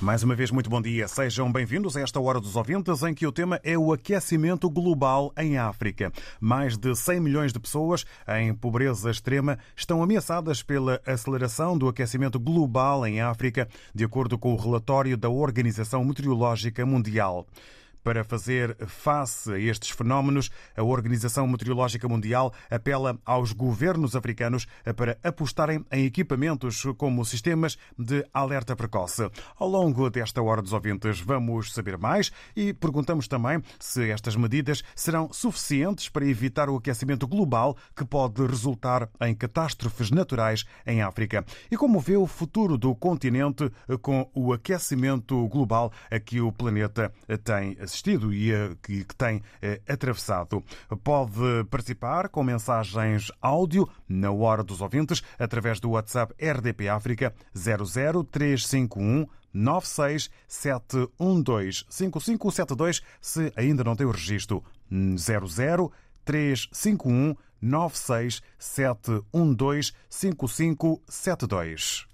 Mais uma vez, muito bom dia. Sejam bem-vindos a esta Hora dos Ouvintes, em que o tema é o aquecimento global em África. Mais de 100 milhões de pessoas em pobreza extrema estão ameaçadas pela aceleração do aquecimento global em África, de acordo com o relatório da Organização Meteorológica Mundial. Para fazer face a estes fenómenos, a Organização Meteorológica Mundial apela aos governos africanos para apostarem em equipamentos como sistemas de alerta precoce. Ao longo desta hora dos ouvintes, vamos saber mais e perguntamos também se estas medidas serão suficientes para evitar o aquecimento global que pode resultar em catástrofes naturais em África. E como vê o futuro do continente com o aquecimento global a que o planeta tem assistido e que tem atravessado. Pode participar com mensagens áudio na hora dos ouvintes através do WhatsApp RDP África 00351 96712 5572 se ainda não tem o registro 00351 96712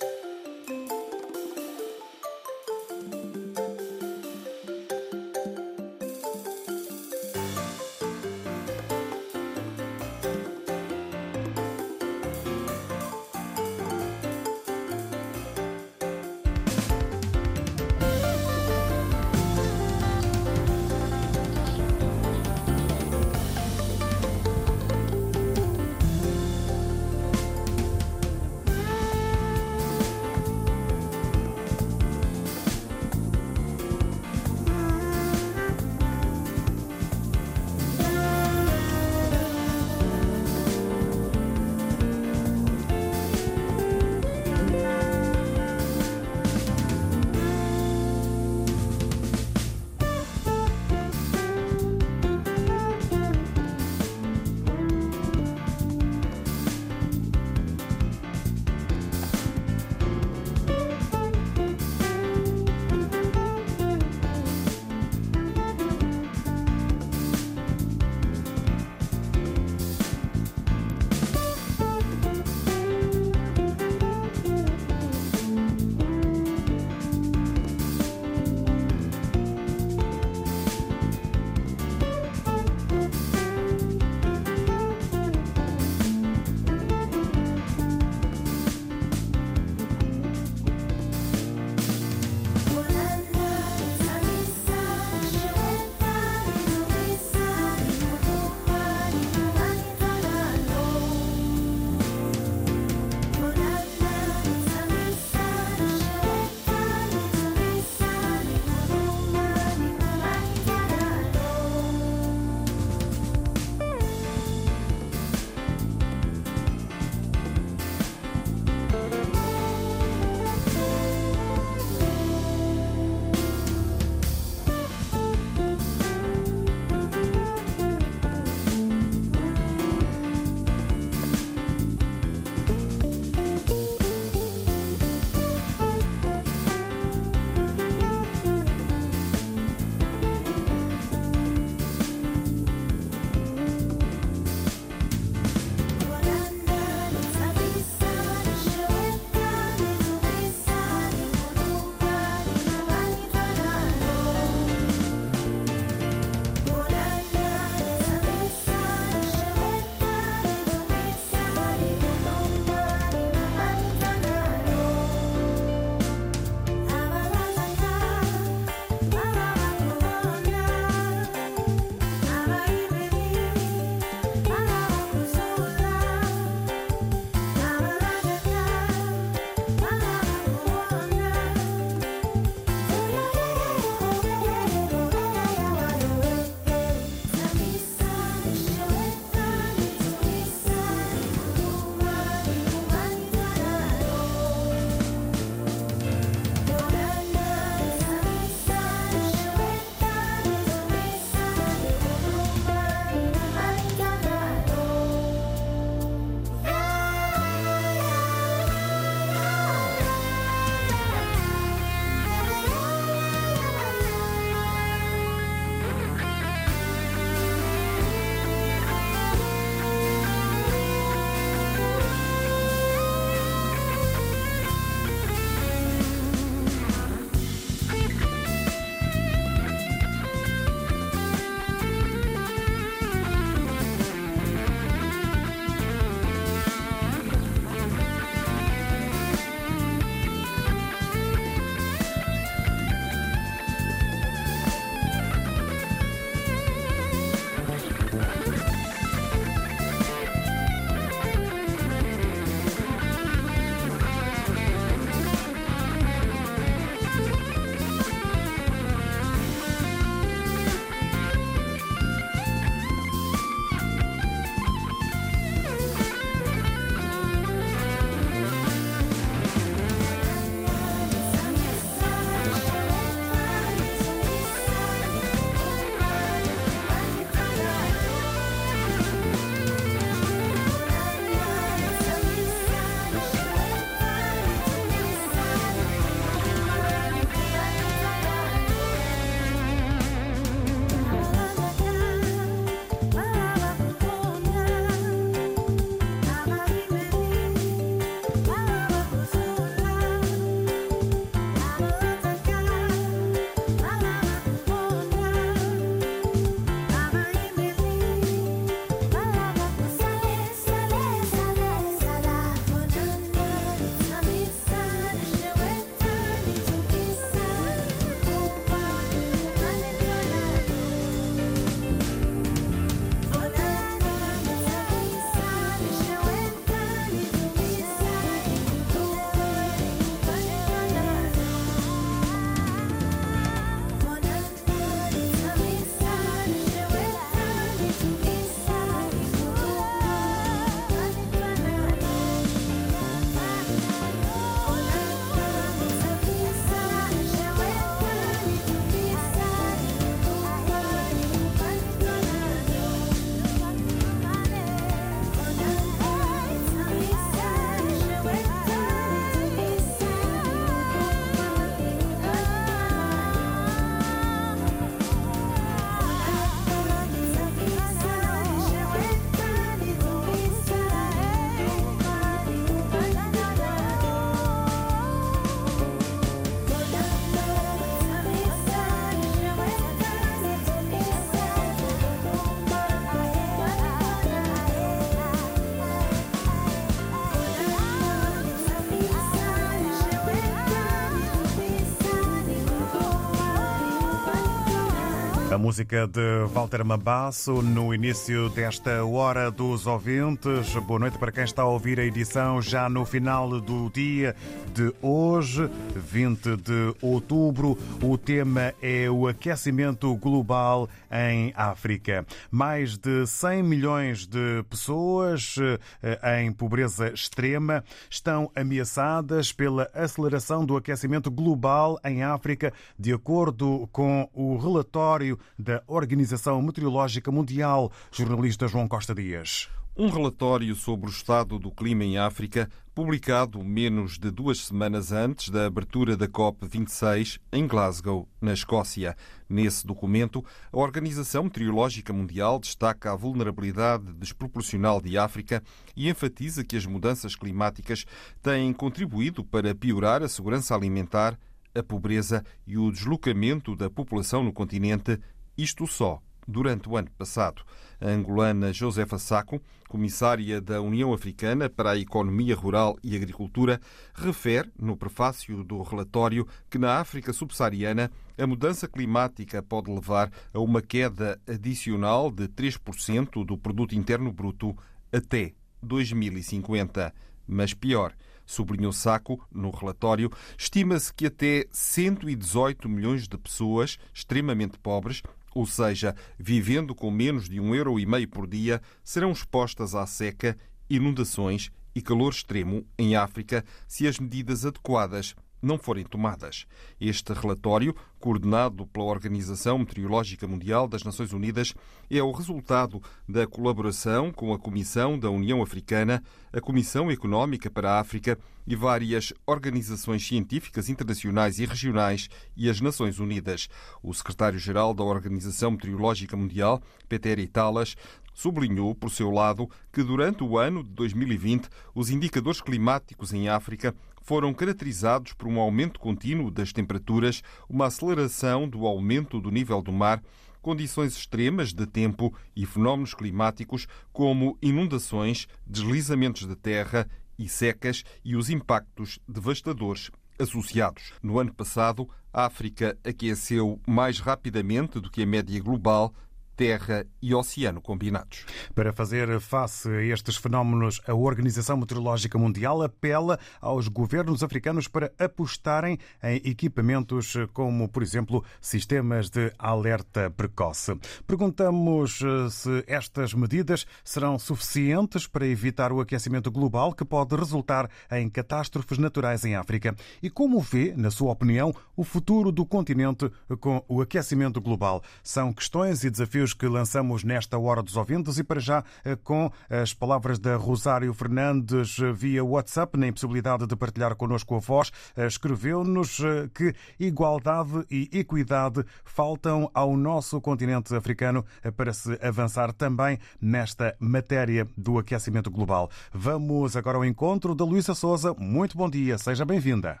música de Walter Mabasso no início desta Hora dos Ouvintes. Boa noite para quem está a ouvir a edição já no final do dia de hoje, 20 de outubro. O tema é o aquecimento global em África. Mais de 100 milhões de pessoas eh, em pobreza extrema estão ameaçadas pela aceleração do aquecimento global em África, de acordo com o relatório da Organização Meteorológica Mundial. Jornalista João Costa Dias. Um relatório sobre o estado do clima em África, publicado menos de duas semanas antes da abertura da COP26 em Glasgow, na Escócia. Nesse documento, a Organização Meteorológica Mundial destaca a vulnerabilidade desproporcional de África e enfatiza que as mudanças climáticas têm contribuído para piorar a segurança alimentar, a pobreza e o deslocamento da população no continente, isto só durante o ano passado. A angolana Josefa Saco, comissária da União Africana para a Economia Rural e Agricultura, refere no prefácio do relatório que na África subsaariana a mudança climática pode levar a uma queda adicional de 3% do produto interno bruto até 2050. Mas pior, sublinhou Saco no relatório, estima-se que até 118 milhões de pessoas extremamente pobres ou seja, vivendo com menos de um euro e meio por dia, serão expostas à seca, inundações e calor extremo em África se as medidas adequadas não forem tomadas. Este relatório, coordenado pela Organização Meteorológica Mundial das Nações Unidas, é o resultado da colaboração com a Comissão da União Africana, a Comissão Económica para a África e várias organizações científicas internacionais e regionais e as Nações Unidas. O secretário-geral da Organização Meteorológica Mundial, Peter Italas, sublinhou, por seu lado, que durante o ano de 2020 os indicadores climáticos em África foram caracterizados por um aumento contínuo das temperaturas, uma aceleração do aumento do nível do mar, condições extremas de tempo e fenómenos climáticos como inundações, deslizamentos de terra e secas e os impactos devastadores associados. No ano passado, a África aqueceu mais rapidamente do que a média global, terra e oceano combinados. Para fazer face a estes fenómenos, a Organização Meteorológica Mundial apela aos governos africanos para apostarem em equipamentos como, por exemplo, sistemas de alerta precoce. Perguntamos eh, se estas medidas serão suficientes para evitar o aquecimento global que pode resultar em catástrofes naturais em África e como vê, na sua opinião, o futuro do continente com o aquecimento global. São questões e desafios que lançamos nesta Hora dos Ouvintes e para já eh, com as palavras da Rosário Fernandes eh, via WhatsApp, na impossibilidade de partilhar connosco a voz, eh, escreveu-nos que igualdade e equidade faltam ao nosso continente africano para se avançar também nesta matéria do aquecimento global. Vamos agora ao encontro da Luísa Souza. Muito bom dia, seja bem-vinda.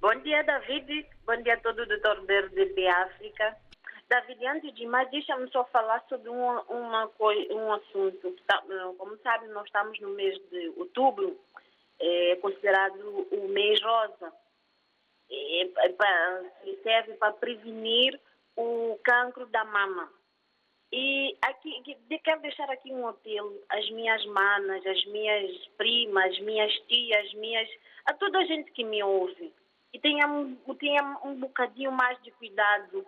Bom dia, David. Bom dia a todo o doutor de África. David, antes de mais, deixa-me só falar sobre uma, uma um assunto. Tá, como sabe, nós estamos no mês de outubro, é considerado o mês rosa. É, é serve para prevenir o cancro da mama. E aqui, quero deixar aqui um apelo às minhas manas, às minhas primas, minhas tias, minhas, a toda a gente que me ouve. E tenha, tenha um bocadinho mais de cuidado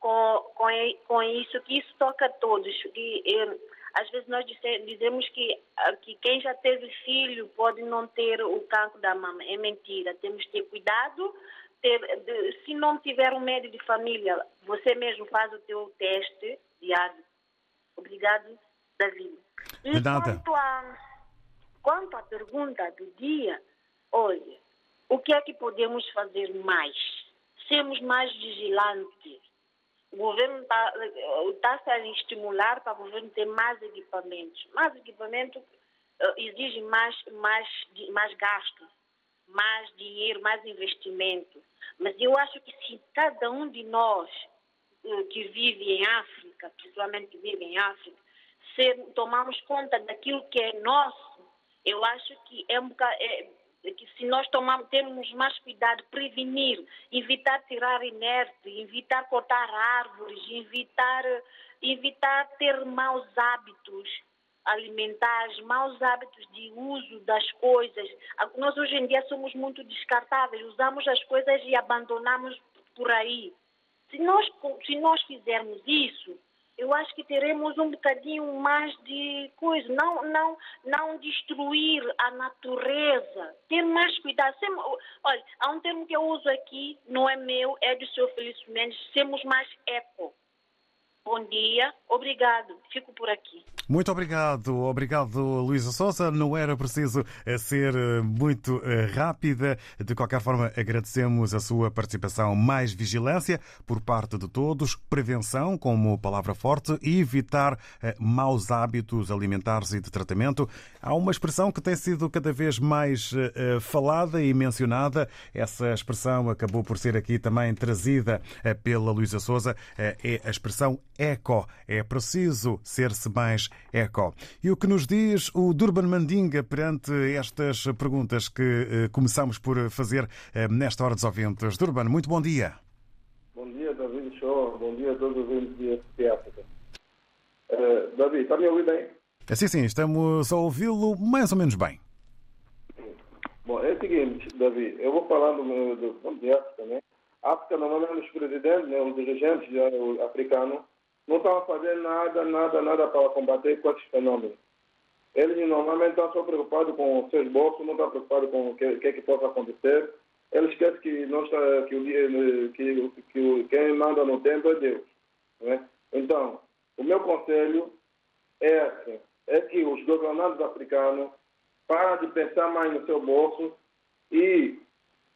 com, com, com isso, que isso toca a todos. E, e, às vezes nós dizemos que, ah, que quem já teve filho pode não ter o cancro da mama. É mentira. Temos que ter cuidado. Ter, de, se não tiver um médico de família, você mesmo faz o teu teste diário. Obrigado, David. E quanto a, quanto à pergunta do dia, olha, o que é que podemos fazer mais? Sermos mais vigilantes o governo está tá se a estimular para o governo ter mais equipamentos. Mais equipamento uh, exige mais, mais, mais gastos, mais dinheiro, mais investimento. Mas eu acho que se cada um de nós uh, que vive em África, principalmente que vive em África, se tomarmos conta daquilo que é nosso, eu acho que é, um, é que se nós tomarmos, termos mais cuidado, prevenir, evitar tirar inerte, evitar cortar árvores, evitar, evitar ter maus hábitos alimentares, maus hábitos de uso das coisas. Nós hoje em dia somos muito descartáveis, usamos as coisas e abandonamos por aí. Se nós, se nós fizermos isso, eu acho que teremos um bocadinho mais de coisa, não, não, não destruir a natureza, ter mais cuidado. olha, há um termo que eu uso aqui, não é meu, é do seu Felício Mendes, sermos mais eco. Bom dia, obrigado. Fico por aqui. Muito obrigado, obrigado Luísa Souza. Não era preciso eh, ser eh, muito eh, rápida. De qualquer forma, agradecemos a sua participação. Mais vigilância por parte de todos, prevenção como palavra forte e evitar maus hábitos alimentares e de tratamento. Há uma expressão que tem sido cada vez mais falada e mencionada. Essa expressão acabou por ser aqui também trazida pela Luísa Souza. É a expressão eco. É preciso ser-se mais eco. E o que nos diz o Durban Mandinga perante estas perguntas que eh, começamos por fazer eh, nesta hora dos ouvintes? Durban, muito bom dia. Bom dia, David Show. Bom dia a todos os ouvintes de África. Uh, David, está me ouvindo bem? Sim, sim, estamos a ouvi-lo mais ou menos bem. Bom, é o seguinte, David, eu vou falar do, do ponto de África, né? África, normalmente, os presidentes, né, os dirigentes africanos, não estão a fazer nada, nada, nada para combater com esses fenômenos. Eles normalmente estão só preocupados com seus bolsos, não estão preocupados com o que, que, é que possa acontecer. Eles esquecem que, nós, que, o, que, que quem manda no tempo é Deus. Né? Então, o meu conselho é, é que os governantes africanos parem de pensar mais no seu bolso e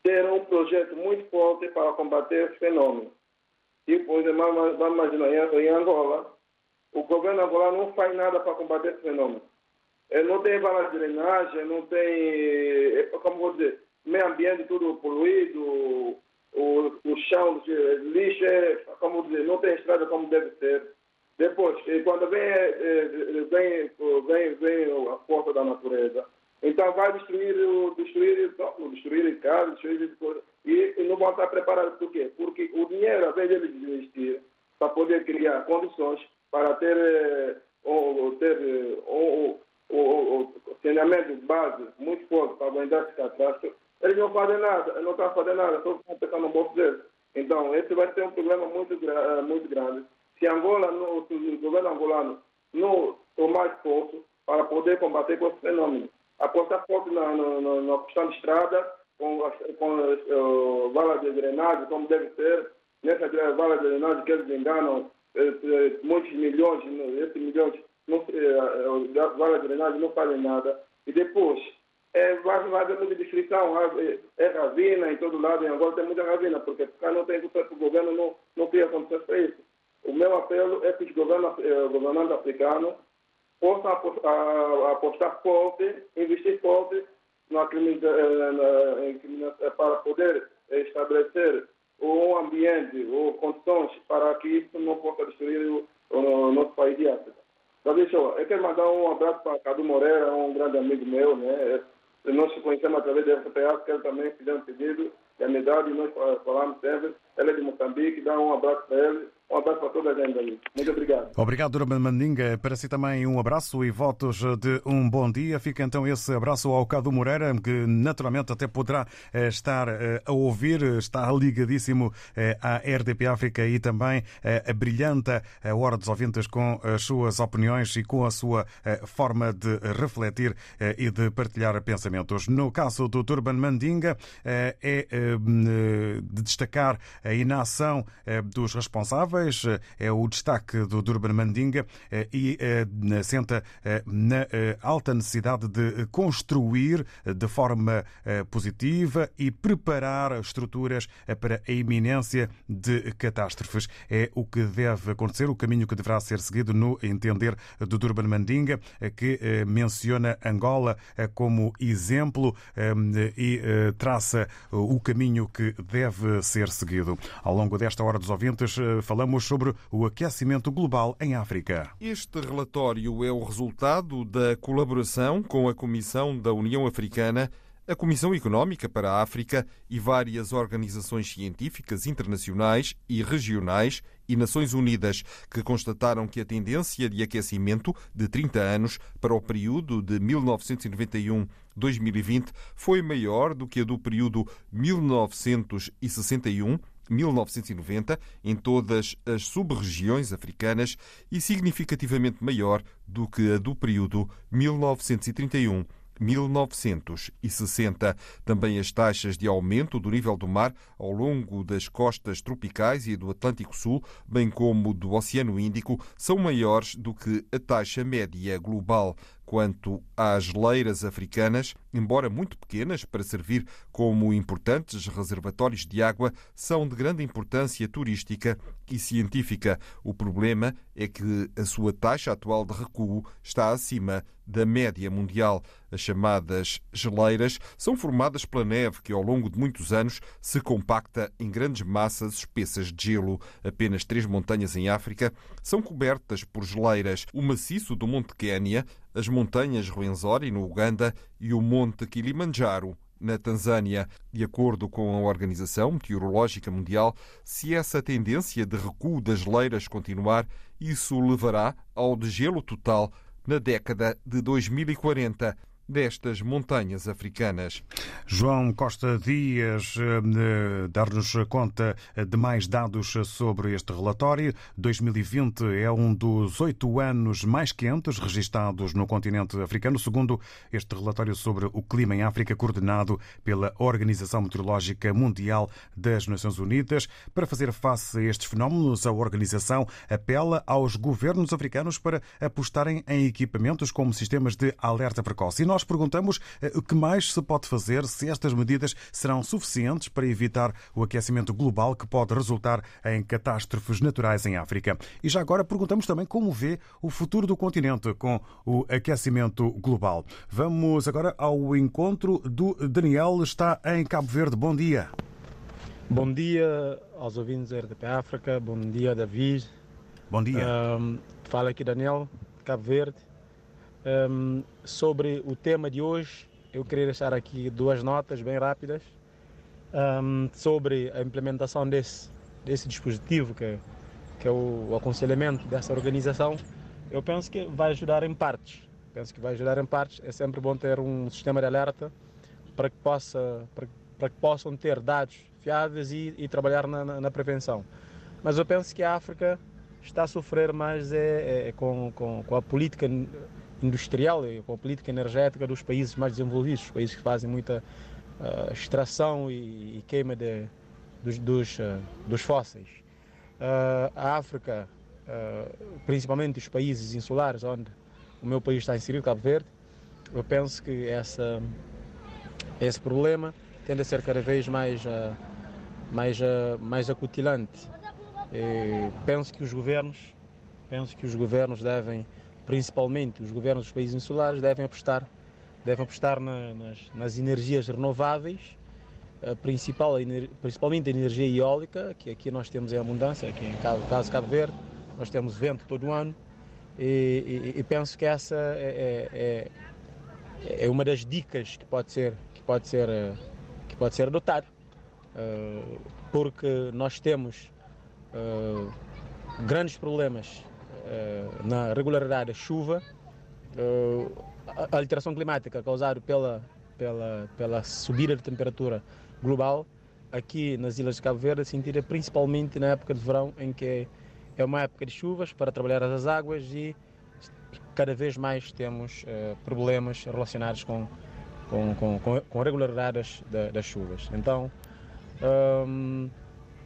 ter um projeto muito forte para combater esse fenômeno. Tipo, vamos imaginar, em Angola, o governo angolano não faz nada para combater esse fenômeno. Ele não tem valas de drenagem, não tem, é, como vou dizer, meio ambiente tudo poluído, o, o chão de lixo, é, como dizer, não tem estrada como deve ser. Depois, quando vem, é, vem, vem, vem a força da natureza, então vai destruir, destruir, destruir casa, destruir coisas. E, e não vão estar preparados por quê? Porque o dinheiro, ao invés de eles investir para poder criar condições para ter, eh, ou, ter ou, de base muito forte para aguentar esse catástrofe, eles não fazem nada, não estão fazendo nada, só estão pensando no bolso deles. Então, esse vai ser um problema muito, eh, muito grande. Se Angola, no, se o governo angolano não tomar esforço para poder combater com esse fenômeno, apostar forte na, na, na questão de estrada, com, com uh, valas de drenagem, como deve ser, nessas valas de drenagem que eles enganam uh, muitos milhões, esses milhões, não, uh, valas de drenagem não fazem nada. E depois, é, vai haver muita destruição, é ravina em todo lado, em Angola tem muita ravina, porque cá não tem o governo não, não cria condições para isso. O meu apelo é que os governos, governantes africanos possam apostar forte, investir forte para poder estabelecer um ambiente ou condições para que isso não possa destruir o, o nosso país de África. Então, deixa eu, eu quero mandar um abraço para Cadu Moreira, um grande amigo meu, né? Nós nos conhecemos através da FPA, que ele também fez um pedido de amizade, nós falamos sempre. Ele é de Moçambique, dá um abraço para ele um abraço para toda a gente ali. Muito obrigado. Obrigado, Durban Mandinga. Para si também um abraço e votos de um bom dia. Fica então esse abraço ao Cadu Moreira, que naturalmente até poderá eh, estar eh, a ouvir, está ligadíssimo eh, à RDP África e também a brilhanta a Hora dos Ouvintes com as suas opiniões e com a sua forma de refletir e de partilhar pensamentos. No caso do Durban Mandinga, é de destacar a inação dos responsáveis é o destaque do Durban Mandinga eh, e eh, assenta eh, na alta necessidade de construir de forma positiva e preparar estruturas para a iminência de catástrofes. É o que deve acontecer, o caminho que deverá ser seguido no entender do Durban Mandinga, que menciona Angola como exemplo e traça o caminho que deve ser seguido. Ao longo desta hora dos ouvintes, falamos falamos sobre o aquecimento global em África. Este relatório é o resultado da colaboração com a Comissão da União Africana, a Comissão Económica para a África e várias organizações científicas internacionais e regionais e Nações Unidas, que constataram que a tendência de aquecimento de 30 anos para o período de 1991-2020 foi maior do que a do período 1961 1990 em todas as sub-regiões africanas e significativamente maior do que a do período 1931 1960. Também as taxas de aumento do nível do mar ao longo das costas tropicais e do Atlântico Sul, bem como do Oceano Índico, são maiores do que a taxa média global. Quanto às leiras africanas, embora muito pequenas para servir como importantes reservatórios de água, são de grande importância turística e científica. O problema é que a sua taxa atual de recuo está acima da média mundial. As chamadas geleiras são formadas pela neve que, ao longo de muitos anos, se compacta em grandes massas espessas de gelo. Apenas três montanhas em África são cobertas por geleiras: o maciço do Monte Quénia, as montanhas Ruwenzori, no Uganda, e o Monte Kilimanjaro, na Tanzânia. De acordo com a Organização Meteorológica Mundial, se essa tendência de recuo das geleiras continuar, isso levará ao degelo total na década de 2040 destas montanhas africanas. João Costa Dias eh, dar-nos conta de mais dados sobre este relatório. 2020 é um dos oito anos mais quentes registados no continente africano, segundo este relatório sobre o clima em África, coordenado pela Organização Meteorológica Mundial das Nações Unidas. Para fazer face a estes fenómenos, a organização apela aos governos africanos para apostarem em equipamentos como sistemas de alerta precoce. Nós perguntamos eh, o que mais se pode fazer, se estas medidas serão suficientes para evitar o aquecimento global que pode resultar em catástrofes naturais em África. E já agora perguntamos também como vê o futuro do continente com o aquecimento global. Vamos agora ao encontro do Daniel, está em Cabo Verde. Bom dia. Bom dia aos ouvintes da RDP África, bom dia David. Bom dia. Um, fala aqui Daniel, Cabo Verde. Um, sobre o tema de hoje, eu queria deixar aqui duas notas bem rápidas um, sobre a implementação desse, desse dispositivo, que, que é o, o aconselhamento dessa organização. Eu penso que vai ajudar em partes. Penso que vai ajudar em partes. É sempre bom ter um sistema de alerta para que, possa, para, para que possam ter dados fiáveis e, e trabalhar na, na, na, prevenção. Mas eu penso que a África está a sofrer mais é, é, com, com, com a política industrial e com a política energética dos países mais desenvolvidos, os países que fazem muita uh, extração e, e, queima de, dos, dos, uh, dos fósseis. Uh, a África, principalmente os países insulares, onde o meu país está inserido, Cabo Verde, eu penso que essa, esse problema tende a ser cada vez mais, mais, mais acutilante. E penso que os governos, penso que os governos devem principalmente os governos dos países insulares, devem apostar, devem apostar na, nas, nas, energias renováveis, a principal, principalmente a energia eólica, que aqui nós temos em abundância, aqui em caso, caso Cabo Verde, nós temos vento todo o ano, e, e, e penso que essa é, é, é, é, uma das dicas que pode ser, que pode ser, que pode ser adotada, uh, porque nós temos uh, grandes problemas eh, na regularidade da chuva, eh, a alteração climática causada pela, pela, pela subida de temperatura global aqui nas Ilhas de Cabo Verde, sentida principalmente na época de verão, em que é uma época de chuvas para trabalhar as águas e cada vez mais temos uh, problemas relacionados com, com, com, com regularidades das, das chuvas. Então, um,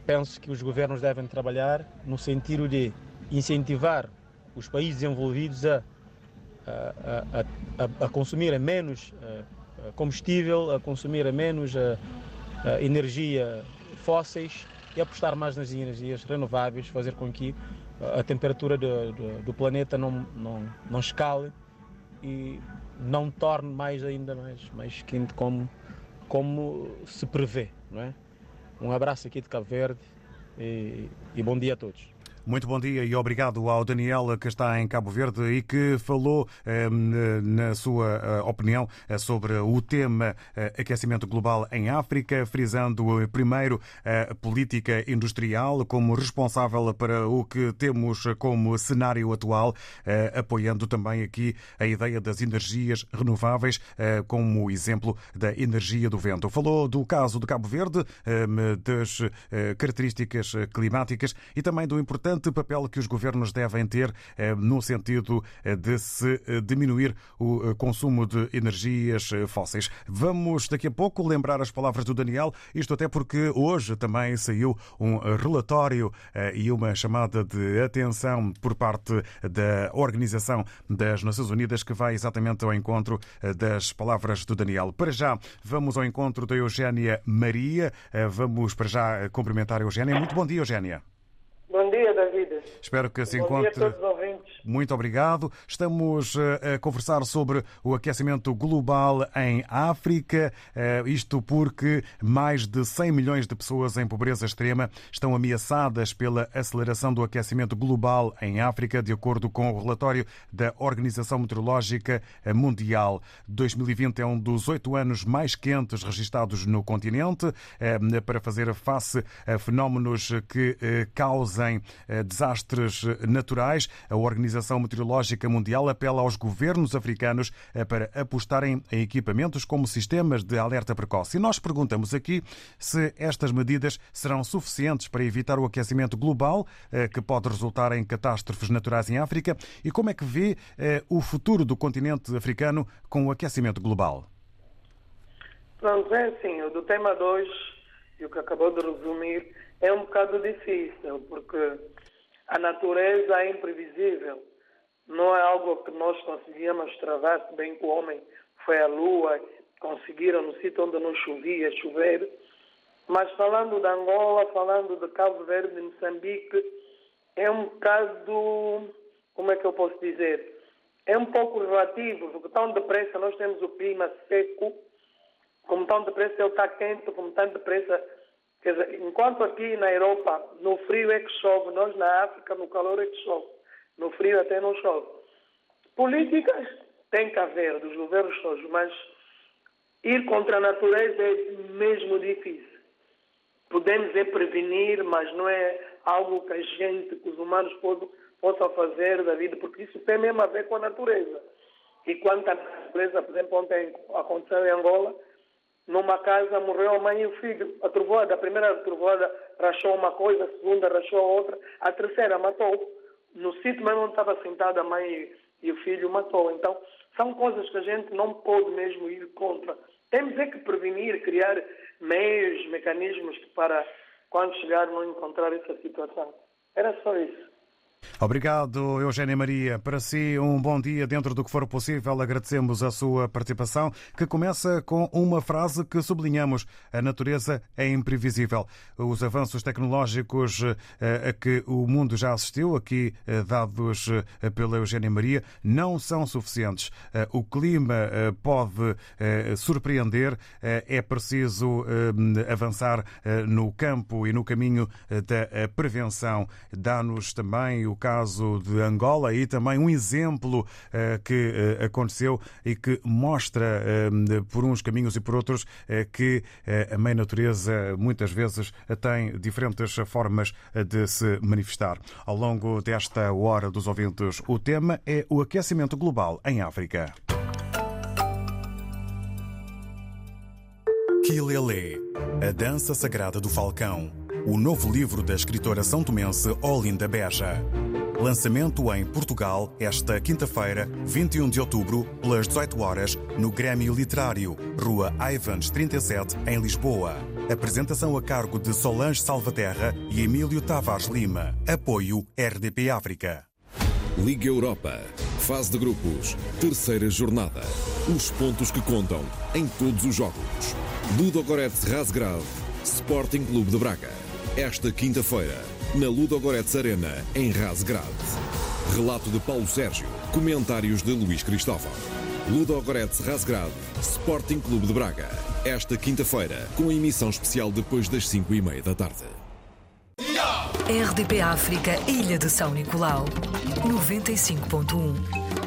penso que os governos devem trabalhar no sentido de incentivar os países desenvolvidos a, a, a, a consumir menos combustível, a consumir menos energia fósseis e apostar mais nas energias renováveis, fazer com que a temperatura do, do, do planeta não, não, não escale e não torne mais ainda mais, mais quente como, como se prevê. Não é? Um abraço aqui de Cabo Verde e, e bom dia a todos. Muito bom dia e obrigado ao Daniel que está em Cabo Verde e que falou eh, na sua eh, opinião eh, sobre o tema aquecimento global em África, frisando primeiro a política industrial como responsável para o que temos como cenário atual, apoiando também aqui a ideia das energias renováveis como exemplo da energia do vento. Falou do caso de Cabo Verde, das características climáticas e também do importante importante papel que os governos devem ter eh, no sentido eh, de se eh, diminuir o consumo de energias fósseis. Vamos daqui a pouco lembrar as palavras do Daniel, isto até porque hoje também saiu um relatório e uma chamada de atenção por parte da Organização das Nações Unidas que vai exatamente ao encontro das palavras do Daniel. Para já, vamos ao encontro da Eugénia Maria. Vamos para já cumprimentar a Eugénia. Muito bom dia, Eugénia. Bom dia, David. Espero que se encontre. Muito obrigado. Estamos eh, a conversar sobre o aquecimento global em África, eh, isto porque mais de 100 milhões de pessoas em pobreza extrema estão ameaçadas pela aceleração do aquecimento global em África, de acordo com o relatório da Organização Meteorológica Mundial. 2020 é um dos oito anos mais quentes registados no continente eh, para fazer face a fenómenos que causem desastres naturais. A Organização Meteorológica Mundial apela aos governos africanos eh, para apostarem em equipamentos como sistemas de alerta precoce. E nós perguntamos aqui se estas medidas serão suficientes para evitar o aquecimento global, eh, que pode resultar em catástrofes naturais em África, e como é que vê eh, o futuro do continente africano com o aquecimento global. Pronto, é assim, o do tema 2, e o que acabou de resumir, é um bocado difícil, porque a natureza é imprevisível. Não é algo que nós conseguíamos travar, se bem que o homem foi à lua, conseguiram no sítio onde não chovia, chover. Mas falando de Angola, falando de Cabo Verde, de Moçambique, é um bocado, como é que eu posso dizer? É um pouco relativo, porque tão depressa nós temos o clima seco, como tão depressa ele está quente, como tão depressa Quer dizer, enquanto aqui na Europa no frio é que chove, nós na África no calor é que chove. No frio até não chove. Políticas tem que haver dos governos todos, mas ir contra a natureza é mesmo difícil. Podemos é prevenir, mas não é algo que a gente, que os humanos possam fazer da vida, porque isso tem mesmo a ver com a natureza. E quanto à natureza, por exemplo, ontem aconteceu em Angola, numa casa morreu a mãe e o filho. A trovoada, a primeira trovoada rachou uma coisa, a segunda rachou a outra, a terceira matou. No sítio mesmo onde estava sentada a mãe e o filho matou. Então, são coisas que a gente não pode mesmo ir contra. Temos é que prevenir, criar meios, mecanismos para, quando chegar, não encontrar essa situação. Era só isso. Obrigado, Eugénia Maria. Para si, um bom dia dentro do que for possível. Agradecemos a sua participação, que começa com uma frase que sublinhamos: a natureza é imprevisível. Os avanços tecnológicos eh, a que o mundo já assistiu, aqui eh, dados eh, pela Eugénia Maria, não são suficientes. O clima pode surpreender, é preciso avançar no campo e no caminho da prevenção. Dá-nos também o caso de Angola e também um exemplo eh, que eh, aconteceu e que mostra eh, por uns caminhos e por outros que a mãe natureza muitas vezes tem diferentes formas de se manifestar. Ao longo desta hora dos ouvintes, o tema é o aquecimento global em África. Kilele, a dança sagrada do falcão o novo livro da escritora são tomense Olinda Beja. Lançamento em Portugal esta quinta-feira, 21 de outubro, pelas 18 horas, no Grêmio Literário, Rua Ivans 37, em Lisboa. Apresentação a cargo de Solange Salvaterra e Emílio Tavares Lima. Apoio RDP África. Liga Europa. Fase de grupos. Terceira jornada. Os pontos que contam em todos os jogos. Ludo Goretz Rasgrave. Sporting Clube de Braga esta quinta-feira, na Ludogorets Arena, em Razgrad. Relato de Paulo Sérgio, comentários de Luís Cristóvão. Ludogorets Razgrad, Sporting Clube de Braga. Esta quinta-feira, com a emissão especial depois das 5 e meia da tarde. RDP África, Ilha de São Nicolau. 95.1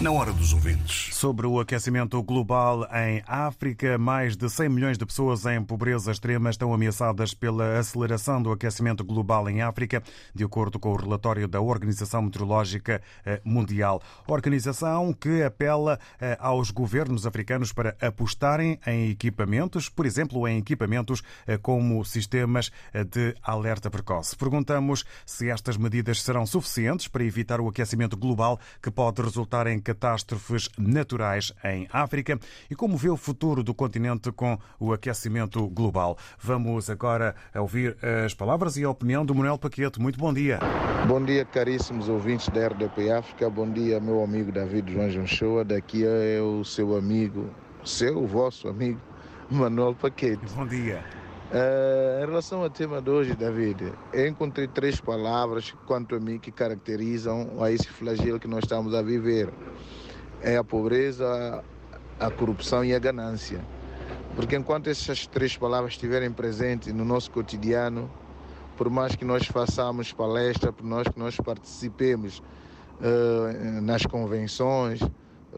na hora dos ouvintes. Sobre o aquecimento global em África, mais de 100 milhões de pessoas em pobreza extrema estão ameaçadas pela aceleração do aquecimento global em África, de acordo com o relatório da Organização Meteorológica eh, Mundial. Organização que apela eh, aos governos africanos para apostarem em equipamentos, por exemplo, em equipamentos eh, como sistemas de alerta precoce. Perguntamos se estas medidas serão suficientes para evitar o aquecimento global que pode resultar em catástrofes naturais em África e como vê o futuro do continente com o aquecimento global. Vamos agora ouvir as palavras e a opinião do Manuel Paquete. Muito bom dia. Bom dia, caríssimos ouvintes da RDP África. Bom dia, meu amigo David João Jonchoa. Daqui é o seu amigo, seu, vosso amigo, Manuel Paquete. Bom dia. Uh, em relação ao tema de hoje, David, eu encontrei três palavras, quanto a mim, que caracterizam a esse flagelo que nós estamos a viver. É a pobreza, a corrupção e a ganância. Porque enquanto essas três palavras estiverem presentes no nosso cotidiano, por mais que nós façamos palestra, por mais que nós participemos uh, nas convenções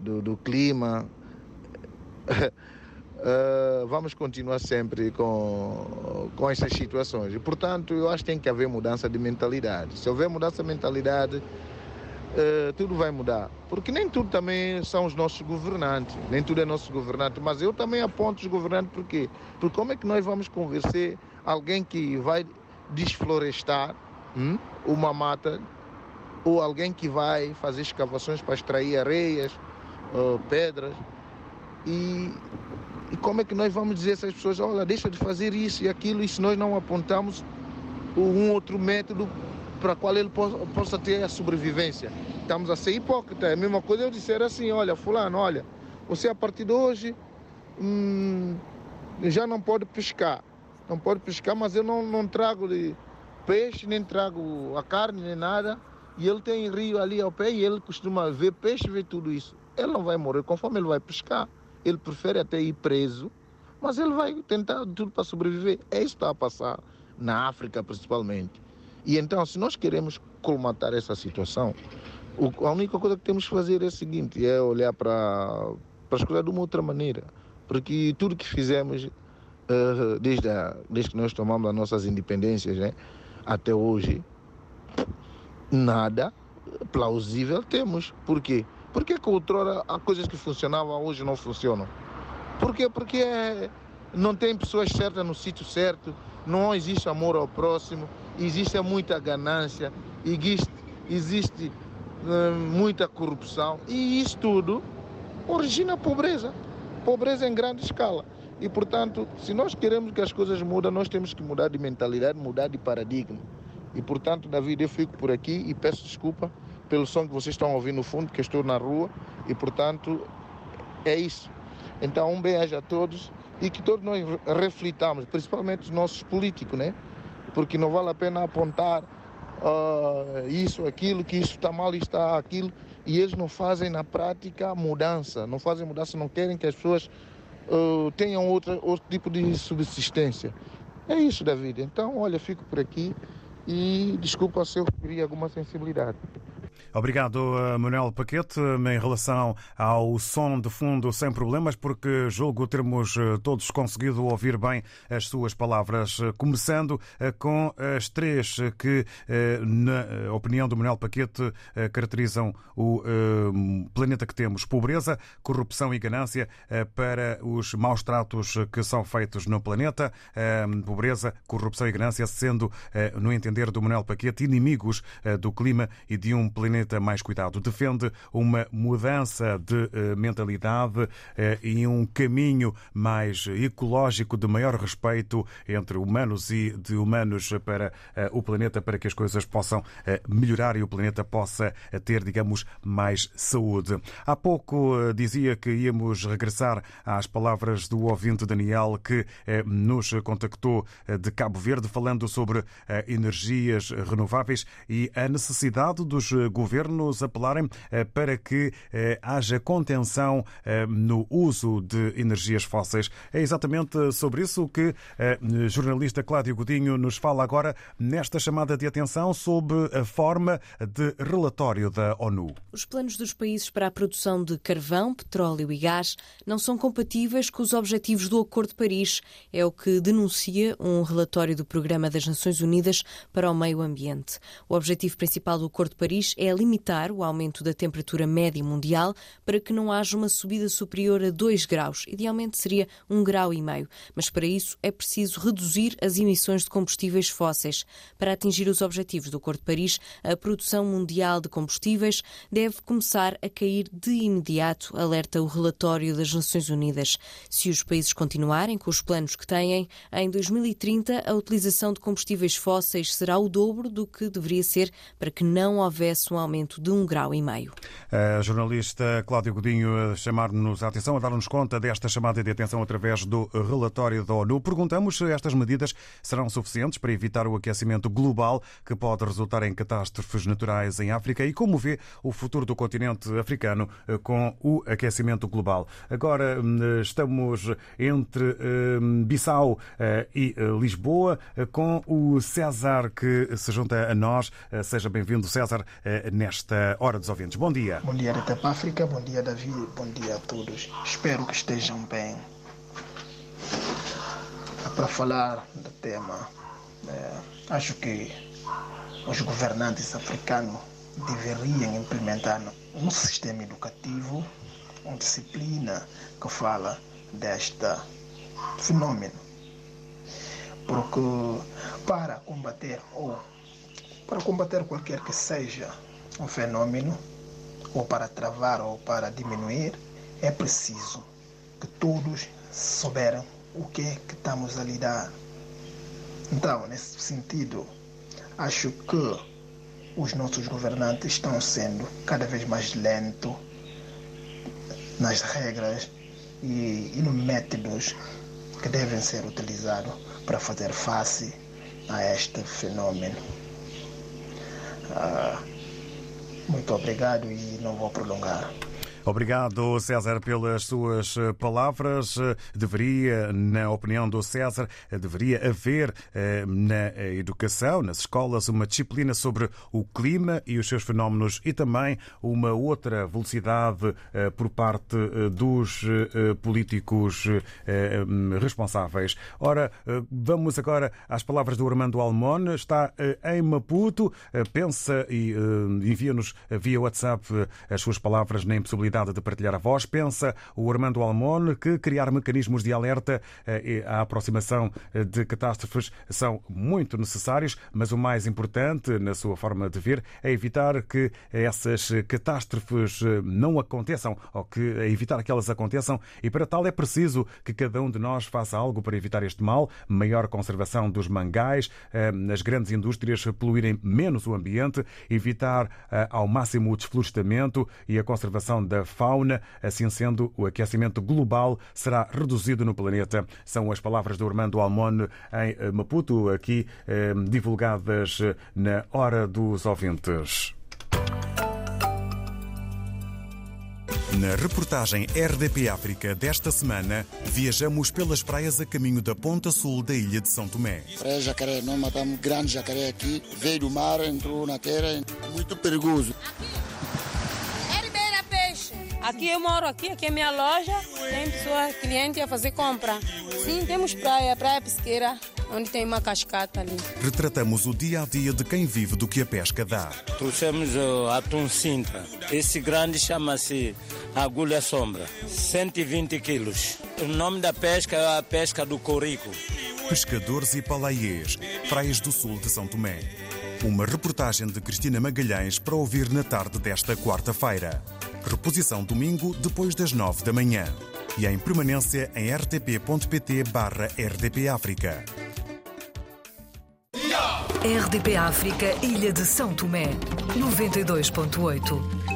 do, do clima, Uh, vamos continuar sempre com, com essas situações. E, portanto, eu acho que tem que haver mudança de mentalidade. Se houver mudança de mentalidade, uh, tudo vai mudar. Porque nem tudo também são os nossos governantes, nem tudo é nosso governante. Mas eu também aponto os governantes, por quê? Porque como é que nós vamos convencer alguém que vai desflorestar hum, uma mata ou alguém que vai fazer escavações para extrair areias, uh, pedras e e como é que nós vamos dizer a essas pessoas, olha, deixa de fazer isso e aquilo, e se nós não apontamos um outro método para qual ele possa, ter a sobrevivência? Estamos a ser hipócritas. É a mesma coisa eu disser assim, olha, fulano, olha, você a partir de hoje hum, já não pode pescar. Não pode pescar, mas eu não, não trago peixe, nem trago a carne, nem nada. E ele tem rio ali ao pé e ele costuma ver peixe, ver tudo isso. Ele não vai morrer conforme ele vai pescar. Ele prefere até ir preso, mas ele vai tentar tudo para sobreviver. É isso que está a passar na África, principalmente. E então, se nós queremos colmatar essa situação, a única coisa que temos que fazer é o seguinte: é olhar para, para as coisas de uma outra maneira. Porque tudo que fizemos uh, desde, a, desde que nós tomamos as nossas independências né, até hoje, nada plausível temos. Por quê? Por que, que outrora há coisas que funcionavam hoje não funcionam? Por quê? Porque não tem pessoas certas no sítio certo, não existe amor ao próximo, existe muita ganância, existe, existe uh, muita corrupção e isso tudo origina pobreza, pobreza em grande escala. E portanto, se nós queremos que as coisas mudem, nós temos que mudar de mentalidade, mudar de paradigma. E portanto, David, eu fico por aqui e peço desculpa pelo som que vocês estão ouvindo no fundo, que estou na rua e, portanto, é isso. Então, um beijo a todos e que todos nós reflitamos, principalmente os nossos políticos, né? Porque não vale a pena apontar uh, isso, aquilo, que isso está mal, está aquilo, e eles não fazem na prática mudança, não fazem mudança, não querem que as pessoas uh, tenham outra, outro tipo de subsistência. É isso, David. Então, olha, fico por aqui e desculpa se eu queria alguma sensibilidade. Obrigado, eh, Manuel Paquete. Em relação ao som de fundo, sem problemas, porque julgo termos eh, todos conseguido ouvir bem as suas palavras, eh, começando com as três que, na opinião do Manuel Paquete, caracterizam o planeta que temos: pobreza, corrupção e ganância para os maus tratos que são feitos no planeta. Pobreza, corrupção e ganância sendo, no entender do Manuel Paquete, inimigos do clima e de um planeta planeta mais cuidado. Defende uma mudança de mentalidade e um caminho mais ecológico de maior respeito entre humanos e de humanos para o planeta, para que as coisas possam melhorar e o planeta possa ter, digamos, mais saúde. Há pouco dizia que íamos regressar às palavras do ouvinte Daniel que nos contactou de Cabo Verde falando sobre energias renováveis e a necessidade dos governos apelarem para que haja contenção no uso de energias fósseis. É exatamente sobre isso que a jornalista Cláudio Godinho nos fala agora nesta chamada de atenção sob a forma de relatório da ONU. Os planos dos países para a produção de carvão, petróleo e gás não são compatíveis com os objetivos do Acordo de Paris, é o que denuncia um relatório do Programa das Nações Unidas para o Meio Ambiente. O objetivo principal do Acordo de Paris é limitar o aumento da temperatura média mundial para que não haja uma subida superior a 2 graus, idealmente seria 1 grau e meio, mas para isso é preciso reduzir as emissões de combustíveis fósseis. Para atingir os objetivos do Acordo de Paris, a produção mundial de combustíveis deve começar a cair de imediato, alerta o relatório das Nações Unidas. Se os países continuarem com os planos que têm, em 2030 a utilização de combustíveis fósseis será o dobro do que deveria ser para que não houvesse um aumento de um grau e meio. A jornalista Cláudia Godinho a chamar-nos a atenção, a dar-nos conta desta chamada de atenção através do relatório da ONU. Perguntamos se estas medidas serão suficientes para evitar o aquecimento global que pode resultar em catástrofes naturais em África e como vê o futuro do continente africano eh, com o aquecimento global. Agora hum, estamos entre hum, Bissau eh, e eh, Lisboa com o César que se junta a nós. Seja bem-vindo, César, nesta Hora dos Ouvintes. Bom dia. Bom dia, Rita África. Bom dia, Davi. Bom dia a todos. Espero que estejam bem. Para falar do tema, acho que os governantes africanos deveriam implementar um sistema educativo, uma disciplina que fala deste fenômeno. Porque para combater ou para combater qualquer que seja um fenômeno, ou para travar ou para diminuir, é preciso que todos souberam o que é que estamos a lidar. Então, nesse sentido, acho que os nossos governantes estão sendo cada vez mais lentos nas regras e, e nos métodos que devem ser utilizados para fazer face a este fenômeno. Ah, muito obrigado e não vou prolongar. Obrigado, César, pelas suas eh, palavras. Eh, deveria, na opinião do César, eh, deveria haver na educação, nas escolas, uma disciplina sobre o clima e os seus fenómenos e também uma outra velocidade por parte dos políticos responsáveis. Ora, vamos agora às palavras do Armando Almon. Está em Maputo, pensa e envia-nos via WhatsApp as suas palavras na impossibilidade possibilidade de partilhar a voz. Pensa o Armando Almon que criar mecanismos de alerta eh, à aproximação eh, de catástrofes são muito necessários, mas o mais importante, na sua forma de ver, é evitar que essas catástrofes eh, não aconteçam ou que evitar que elas aconteçam e para tal é preciso que cada um de nós faça algo para evitar este mal, maior conservação dos mangais, as grandes indústrias poluírem menos o ambiente, evitar ao máximo o desflorestamento e a conservação da fauna. Assim sendo, o aquecimento global será reduzido no planeta. São as palavras do Armando Almon em eh, Maputo, aqui eh, divulgadas eh, na Hora dos Ouvintes. Na reportagem RDP África desta semana, viajamos pelas praias a caminho da ponta sul da ilha de São Tomé. Praia Jacaré, nós matamos grande jacaré aqui, veio do mar, entrou na terra, muito perigoso. Aqui eu moro aqui, aqui é minha loja, tem pessoa, cliente a fazer compra. Sim, temos praia, praia pesqueira, onde tem uma cascata ali. Retratamos o dia a dia de quem vive do que a pesca dá. Trouxemos o atum cinta. Esse grande chama-se agulha sombra, 120 quilos. O nome da pesca é a pesca do corico. Pescadores e palaiês, praias do sul de São Tomé. Uma reportagem de Cristina Magalhães para ouvir na tarde desta quarta-feira. Reposição domingo depois das nove da manhã. E em permanência em rtp.pt barra RDP África. RDP África, Ilha de São Tomé, 92.8.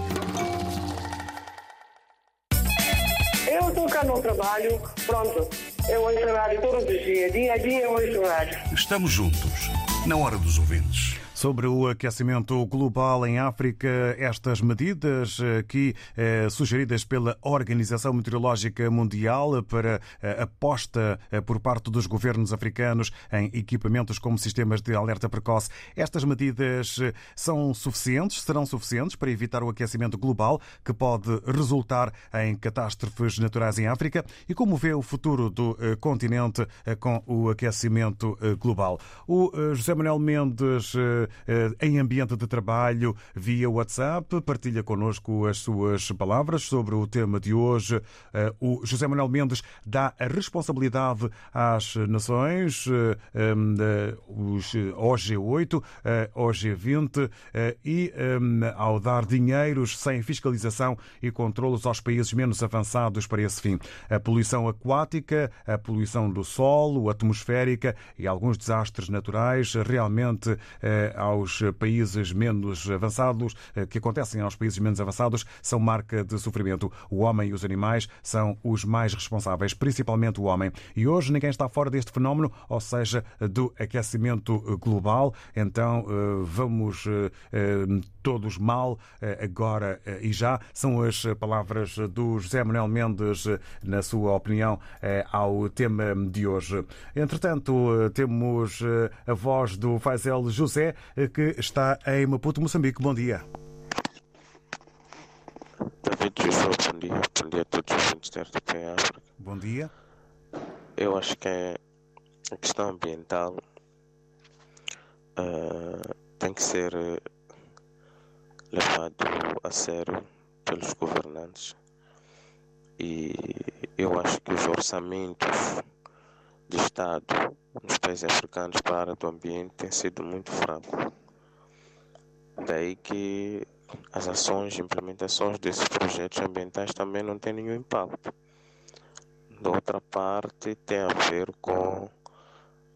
Eu estou cá no trabalho, pronto. Eu ouço rádio todos os dias, dia a dia eu ouço rádio. Estamos juntos, na hora dos ouvintes. Sobre o aquecimento global em África, estas medidas aqui eh, sugeridas pela Organização Meteorológica Mundial para eh, aposta eh, por parte dos governos africanos em equipamentos como sistemas de alerta precoce, estas medidas eh, são suficientes, serão suficientes para evitar o aquecimento global que pode resultar em catástrofes naturais em África e como vê o futuro do eh, continente eh, com o aquecimento eh, global. O eh, José Manuel Mendes eh, em ambiente de trabalho via WhatsApp. Partilha connosco as suas palavras sobre o tema de hoje. O José Manuel Mendes dá a responsabilidade às nações, os OG8, OG20 e ao dar dinheiros sem fiscalização e controlos aos países menos avançados para esse fim. A poluição aquática, a poluição do solo, atmosférica e alguns desastres naturais realmente aos países menos avançados, que acontecem aos países menos avançados, são marca de sofrimento. O homem e os animais são os mais responsáveis, principalmente o homem. E hoje ninguém está fora deste fenómeno, ou seja, do aquecimento global. Então vamos todos mal agora e já. São as palavras do José Manuel Mendes, na sua opinião, ao tema de hoje. Entretanto, temos a voz do Faisel José, que está em Maputo, Moçambique. Bom dia. David Joshua, bom dia. Bom dia a todos os ouvintes da RTP África. Bom dia. Eu acho que a questão ambiental uh, tem que ser levado a sério pelos governantes e eu acho que os orçamentos de Estado nos países africanos para a área do ambiente têm sido muito fracos. Daí que as ações e implementações desses projetos ambientais também não têm nenhum impacto. Da outra parte, tem a ver com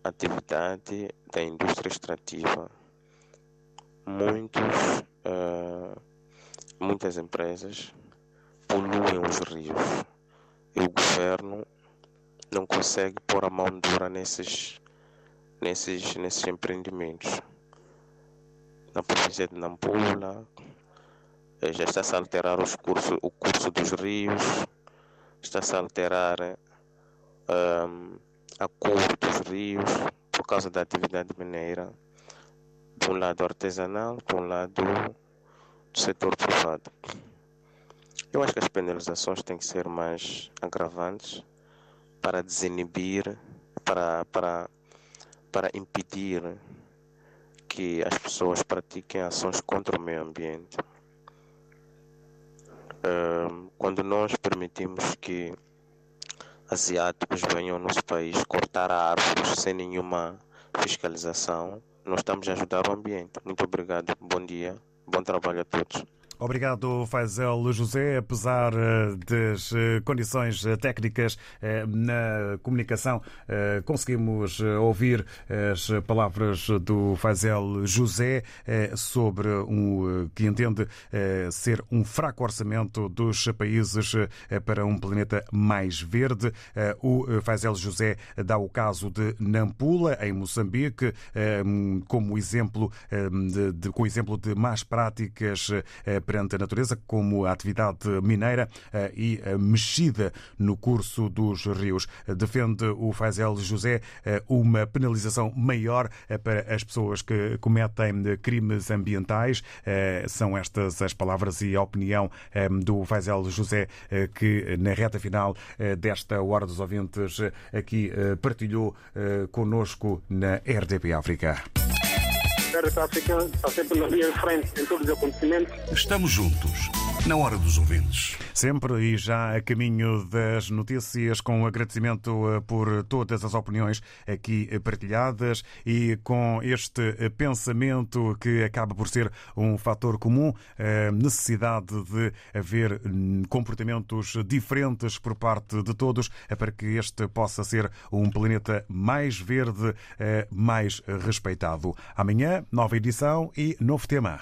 a atividade da indústria extrativa. Muitos, uh, muitas empresas poluem os rios. E o governo não consegue pôr a mão dura nesses, nesses, nesses empreendimentos. Na província de Nampula, já está-se a alterar os curso, o curso dos rios, está-se a alterar um, a cor dos rios por causa da atividade mineira, de um lado artesanal, de um lado do setor privado. Eu acho que as penalizações têm que ser mais agravantes para desinibir, para, para, para impedir que as pessoas pratiquem ações contra o meio ambiente. Quando nós permitimos que asiáticos venham ao nosso país cortar árvores sem nenhuma fiscalização, nós estamos a ajudar o ambiente. Muito obrigado, bom dia, bom trabalho a todos. Obrigado, Faisel José. Apesar das condições técnicas na comunicação, conseguimos ouvir as palavras do Faisel José sobre um que entende ser um fraco orçamento dos países para um planeta mais verde. O Faisel José dá o caso de Nampula, em Moçambique, como exemplo de, com exemplo de más práticas perante a natureza, como a atividade mineira e a mexida no curso dos rios. Defende o Faisel José uma penalização maior para as pessoas que cometem crimes ambientais. São estas as palavras e a opinião do Faisel José que na reta final desta Hora dos Ouvintes aqui partilhou conosco na RDP África. A África está sempre na linha de frente em todos os acontecimentos. Estamos juntos, Na hora dos ouvintes. Sempre e já a caminho das notícias, com agradecimento eh, por todas as opiniões aqui partilhadas e com este pensamento que acaba por ser um fator comum, a necessidade de haver hum, comportamentos diferentes por parte de todos para que este possa ser um planeta mais verde, eh, mais respeitado. Amanhã, nova edição e novo tema.